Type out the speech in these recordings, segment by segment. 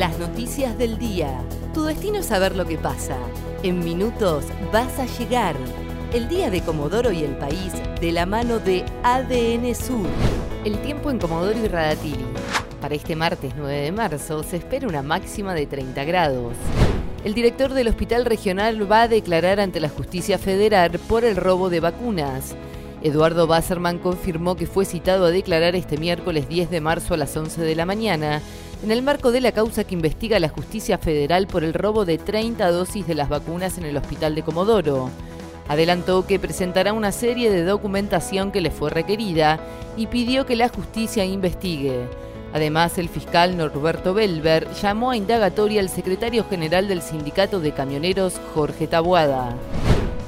Las noticias del día. Tu destino es saber lo que pasa. En minutos vas a llegar. El día de Comodoro y el país de la mano de ADN Sur. El tiempo en Comodoro y Radatili. Para este martes 9 de marzo se espera una máxima de 30 grados. El director del Hospital Regional va a declarar ante la Justicia Federal por el robo de vacunas. Eduardo Basserman confirmó que fue citado a declarar este miércoles 10 de marzo a las 11 de la mañana en el marco de la causa que investiga la justicia federal por el robo de 30 dosis de las vacunas en el hospital de Comodoro. Adelantó que presentará una serie de documentación que le fue requerida y pidió que la justicia investigue. Además, el fiscal Norberto Belver llamó a indagatoria al secretario general del sindicato de camioneros, Jorge Tabuada.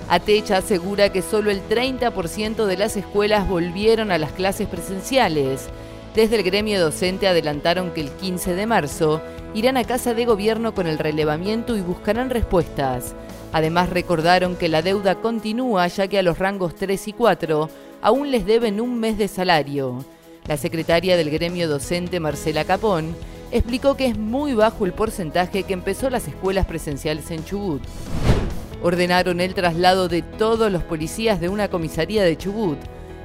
Atecha asegura que solo el 30% de las escuelas volvieron a las clases presenciales. Desde el gremio docente adelantaron que el 15 de marzo irán a casa de gobierno con el relevamiento y buscarán respuestas. Además recordaron que la deuda continúa ya que a los rangos 3 y 4 aún les deben un mes de salario. La secretaria del gremio docente Marcela Capón explicó que es muy bajo el porcentaje que empezó las escuelas presenciales en Chubut. Ordenaron el traslado de todos los policías de una comisaría de Chubut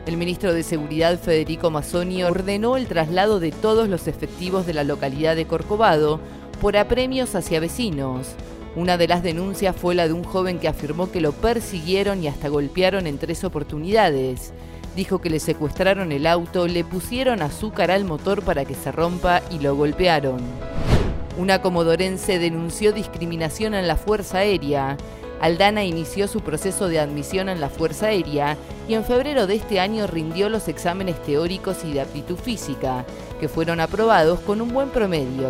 el ministro de Seguridad Federico Mazzoni ordenó el traslado de todos los efectivos de la localidad de Corcovado por apremios hacia vecinos. Una de las denuncias fue la de un joven que afirmó que lo persiguieron y hasta golpearon en tres oportunidades. Dijo que le secuestraron el auto, le pusieron azúcar al motor para que se rompa y lo golpearon. Una comodorense denunció discriminación en la Fuerza Aérea. Aldana inició su proceso de admisión en la Fuerza Aérea y en febrero de este año rindió los exámenes teóricos y de aptitud física, que fueron aprobados con un buen promedio,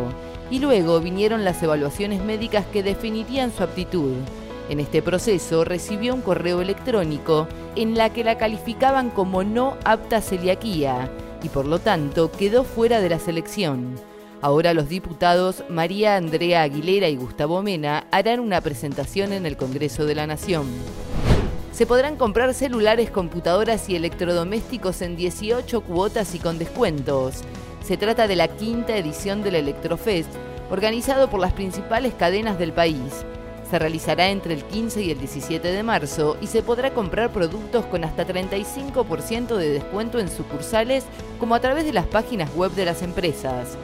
y luego vinieron las evaluaciones médicas que definirían su aptitud. En este proceso recibió un correo electrónico en la que la calificaban como no apta celiaquía y por lo tanto quedó fuera de la selección. Ahora los diputados María Andrea Aguilera y Gustavo Mena harán una presentación en el Congreso de la Nación. Se podrán comprar celulares, computadoras y electrodomésticos en 18 cuotas y con descuentos. Se trata de la quinta edición del Electrofest, organizado por las principales cadenas del país. Se realizará entre el 15 y el 17 de marzo y se podrá comprar productos con hasta 35% de descuento en sucursales como a través de las páginas web de las empresas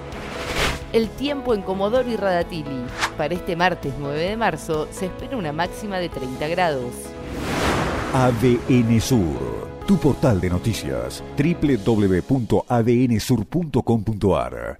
el tiempo en Comodoro y Radatili. Para este martes 9 de marzo se espera una máxima de 30 grados. ADN Sur, tu portal de noticias, www.adnsur.com.ar